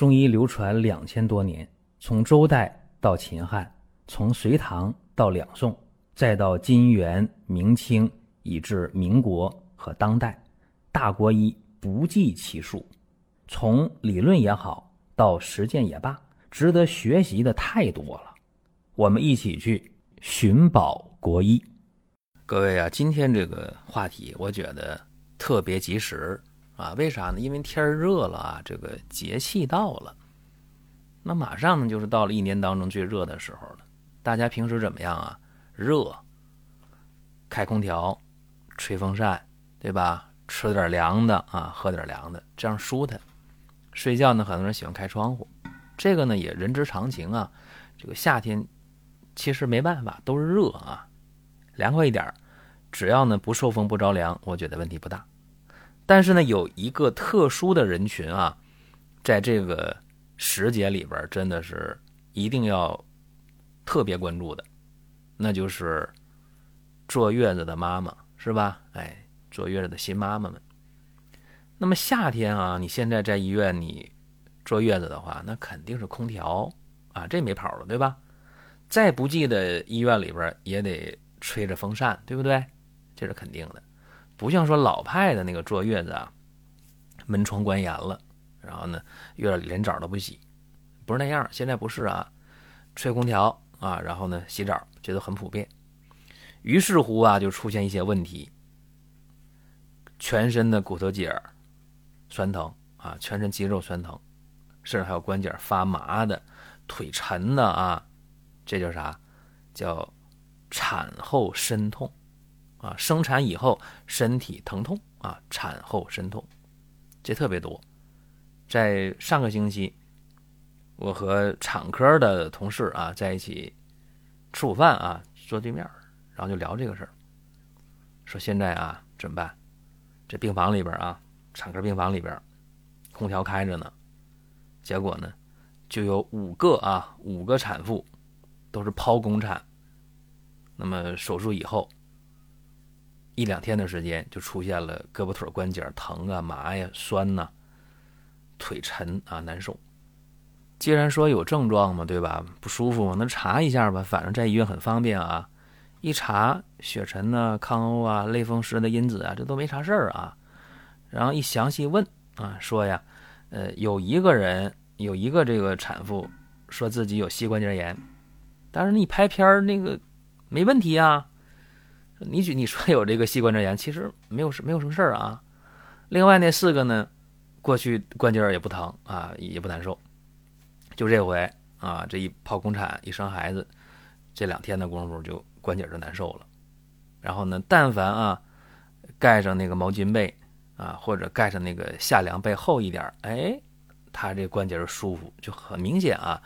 中医流传两千多年，从周代到秦汉，从隋唐到两宋，再到金元明清，以至民国和当代，大国医不计其数。从理论也好，到实践也罢，值得学习的太多了。我们一起去寻宝国医。各位啊，今天这个话题我觉得特别及时。啊，为啥呢？因为天热了啊，这个节气到了，那马上呢就是到了一年当中最热的时候了。大家平时怎么样啊？热，开空调，吹风扇，对吧？吃点凉的啊，喝点凉的，这样舒坦。睡觉呢，很多人喜欢开窗户，这个呢也人之常情啊。这个夏天其实没办法，都是热啊，凉快一点，只要呢不受风不着凉，我觉得问题不大。但是呢，有一个特殊的人群啊，在这个时节里边，真的是一定要特别关注的，那就是坐月子的妈妈，是吧？哎，坐月子的新妈妈们。那么夏天啊，你现在在医院你坐月子的话，那肯定是空调啊，这没跑了，对吧？再不济的医院里边也得吹着风扇，对不对？这是肯定的。不像说老派的那个坐月子啊，门窗关严了，然后呢，月里连澡都不洗，不是那样。现在不是啊，吹空调啊，然后呢洗澡，这都很普遍。于是乎啊，就出现一些问题，全身的骨头节酸疼啊，全身肌肉酸疼，甚至还有关节发麻的、腿沉的啊，这叫啥？叫产后身痛。啊，生产以后身体疼痛啊，产后身痛，这特别多。在上个星期，我和产科的同事啊在一起吃午饭啊，坐对面，然后就聊这个事儿，说现在啊怎么办？这病房里边啊，产科病房里边，空调开着呢，结果呢，就有五个啊五个产妇都是剖宫产，那么手术以后。一两天的时间就出现了胳膊腿关节疼啊、麻呀、酸呐、腿沉啊、难受。既然说有症状嘛，对吧？不舒服嘛，那查一下吧，反正在医院很方便啊。一查血沉呐、抗欧啊、类风湿的因子啊，这都没啥事儿啊。然后一详细问啊，说呀，呃，有一个人有一个这个产妇说自己有膝关节炎，但是你拍片儿那个没问题啊。你举你说有这个膝关节炎，其实没有什没有什么事儿啊。另外那四个呢，过去关节也不疼啊，也不难受。就这回啊，这一剖宫产一生孩子，这两天的功夫就关节就难受了。然后呢，但凡啊盖上那个毛巾被啊，或者盖上那个夏凉被厚一点，哎，他这关节舒服，就很明显啊。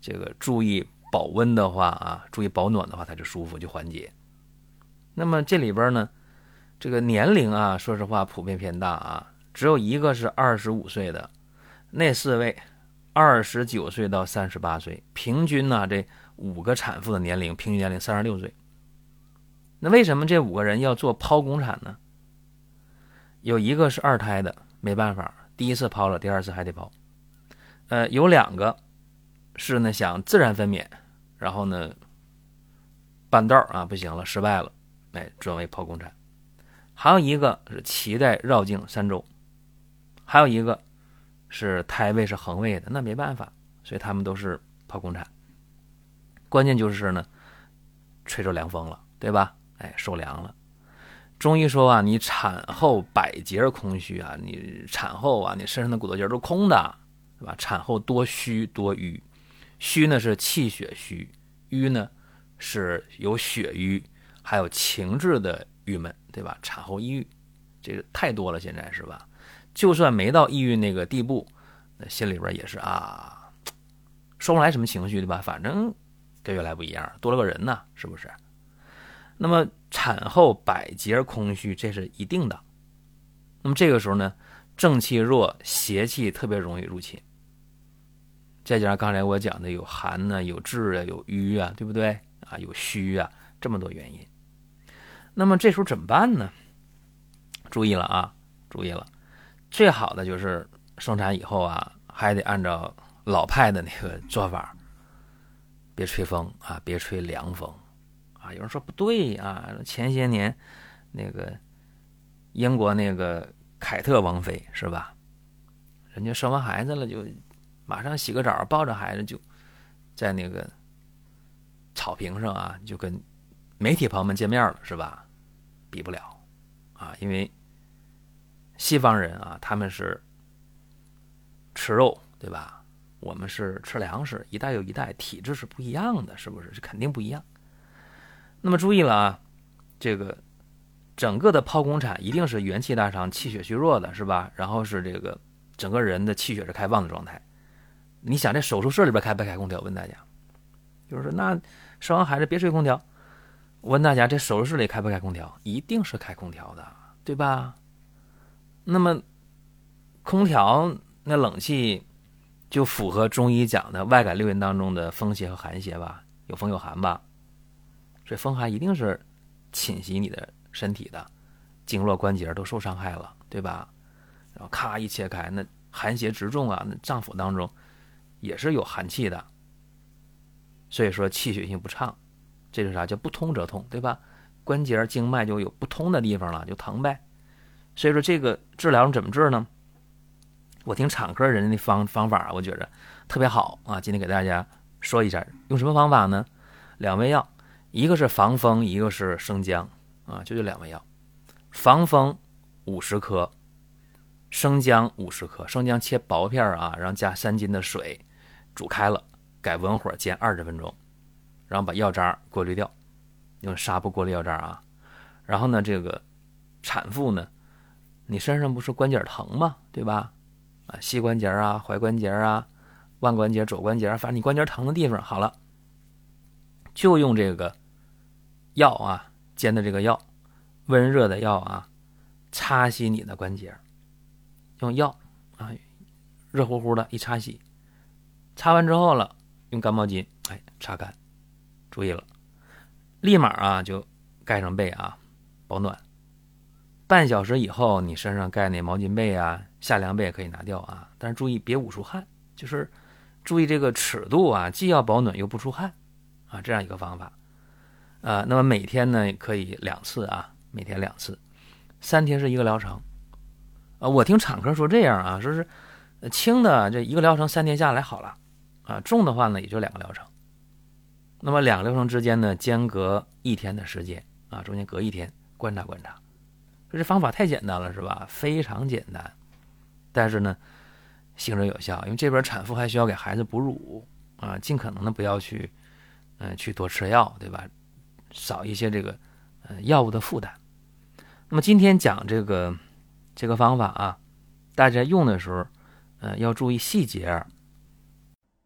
这个注意保温的话啊，注意保暖的话，它就舒服，就缓解。那么这里边呢，这个年龄啊，说实话普遍偏大啊，只有一个是二十五岁的，那四位二十九岁到三十八岁，平均呢这五个产妇的年龄平均年龄三十六岁。那为什么这五个人要做剖宫产呢？有一个是二胎的，没办法，第一次剖了，第二次还得剖。呃，有两个是呢想自然分娩，然后呢半道啊不行了，失败了。哎，转为剖宫产，还有一个是脐带绕颈三周，还有一个是胎位是横位的，那没办法，所以他们都是剖宫产。关键就是呢，吹着凉风了，对吧？哎，受凉了。中医说啊，你产后百节空虚啊，你产后啊，你身上的骨头节都空的，对吧？产后多虚多瘀，虚呢是气血虚，瘀呢是有血瘀。还有情志的郁闷，对吧？产后抑郁，这个太多了，现在是吧？就算没到抑郁那个地步，那心里边也是啊，说不来什么情绪，对吧？反正跟原来不一样，多了个人呢，是不是？那么产后百节空虚，这是一定的。那么这个时候呢，正气弱，邪气特别容易入侵。再加上刚才我讲的有寒呢，有滞啊，有瘀啊，对不对？啊，有虚啊，这么多原因。那么这时候怎么办呢？注意了啊，注意了，最好的就是生产以后啊还得按照老派的那个做法，别吹风啊，别吹凉风啊。有人说不对啊，前些年那个英国那个凯特王妃是吧？人家生完孩子了，就马上洗个澡，抱着孩子就在那个草坪上啊，就跟媒体朋友们见面了，是吧？比不了啊，因为西方人啊，他们是吃肉，对吧？我们是吃粮食，一代又一代，体质是不一样的，是不是？是肯定不一样。那么注意了啊，这个整个的剖宫产一定是元气大伤、气血虚弱的，是吧？然后是这个。整个人的气血是开放的状态，你想这手术室里边开不开空调？问大家，就是说那生完孩子别吹空调。问大家，这手术室里开不开空调？一定是开空调的，对吧？那么空调那冷气就符合中医讲的外感六淫当中的风邪和寒邪吧？有风有寒吧？所以风寒一定是侵袭你的身体的，经络关节都受伤害了，对吧？然后咔一切开，那寒邪直中啊，那脏腑当中也是有寒气的，所以说气血性不畅，这是啥叫不通则痛，对吧？关节经脉就有不通的地方了，就疼呗。所以说这个治疗怎么治呢？我听产科人的方方法，我觉着特别好啊。今天给大家说一下，用什么方法呢？两味药，一个是防风，一个是生姜啊，就这两味药，防风五十克。生姜五十克，生姜切薄片啊，然后加三斤的水，煮开了，改文火煎二十分钟，然后把药渣过滤掉，用纱布过滤药渣啊。然后呢，这个产妇呢，你身上不是关节疼吗？对吧？啊，膝关节啊，踝关节啊，腕关节、肘关节，反正你关节疼的地方，好了，就用这个药啊，煎的这个药，温热的药啊，擦洗你的关节。用药啊，热乎乎的一擦洗，擦完之后了，用干毛巾哎擦干，注意了，立马啊就盖上被啊，保暖。半小时以后，你身上盖那毛巾被啊、夏凉被可以拿掉啊，但是注意别捂出汗，就是注意这个尺度啊，既要保暖又不出汗啊，这样一个方法。呃，那么每天呢可以两次啊，每天两次，三天是一个疗程。啊，我听产科说这样啊，说是轻的这一个疗程三天下来好了，啊，重的话呢也就两个疗程。那么两个疗程之间呢间隔一天的时间啊，中间隔一天观察观察。说这方法太简单了是吧？非常简单，但是呢行之有效，因为这边产妇还需要给孩子哺乳啊，尽可能的不要去嗯去多吃药，对吧？少一些这个呃药物的负担。那么今天讲这个。这个方法啊，大家用的时候，呃，要注意细节。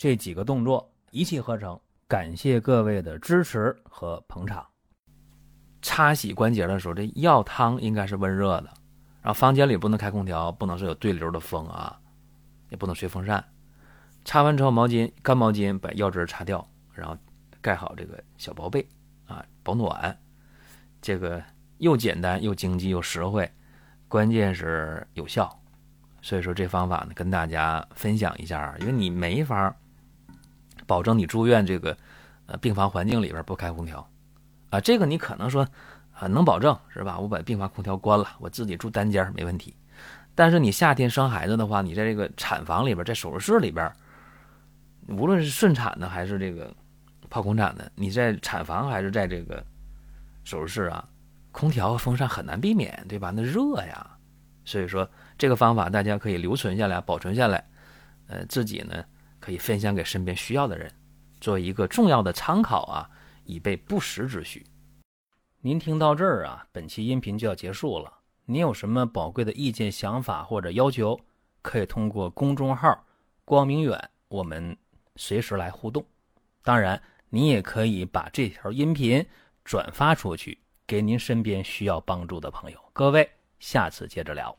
这几个动作一气呵成。感谢各位的支持和捧场。擦洗关节的时候，这药汤应该是温热的，然后房间里不能开空调，不能是有对流的风啊，也不能吹风扇。擦完之后，毛巾干毛巾把药汁擦掉，然后盖好这个小薄被啊，保暖。这个又简单又经济又实惠。关键是有效，所以说这方法呢，跟大家分享一下。因为你没法保证你住院这个呃病房环境里边不开空调啊，这个你可能说啊能保证是吧？我把病房空调关了，我自己住单间没问题。但是你夏天生孩子的话，你在这个产房里边，在手术室里边，无论是顺产的还是这个剖宫产的，你在产房还是在这个手术室啊？空调和风扇很难避免，对吧？那热呀，所以说这个方法大家可以留存下来、保存下来，呃，自己呢可以分享给身边需要的人做一个重要的参考啊以备不时之需。您听到这儿啊本期音频就要结束了。您有什么宝贵的意见想法或者要求可以通过公众号光明远我们随时来互动。当然您也可以把这条音频转发出去给您身边需要帮助的朋友。各位下次接着聊。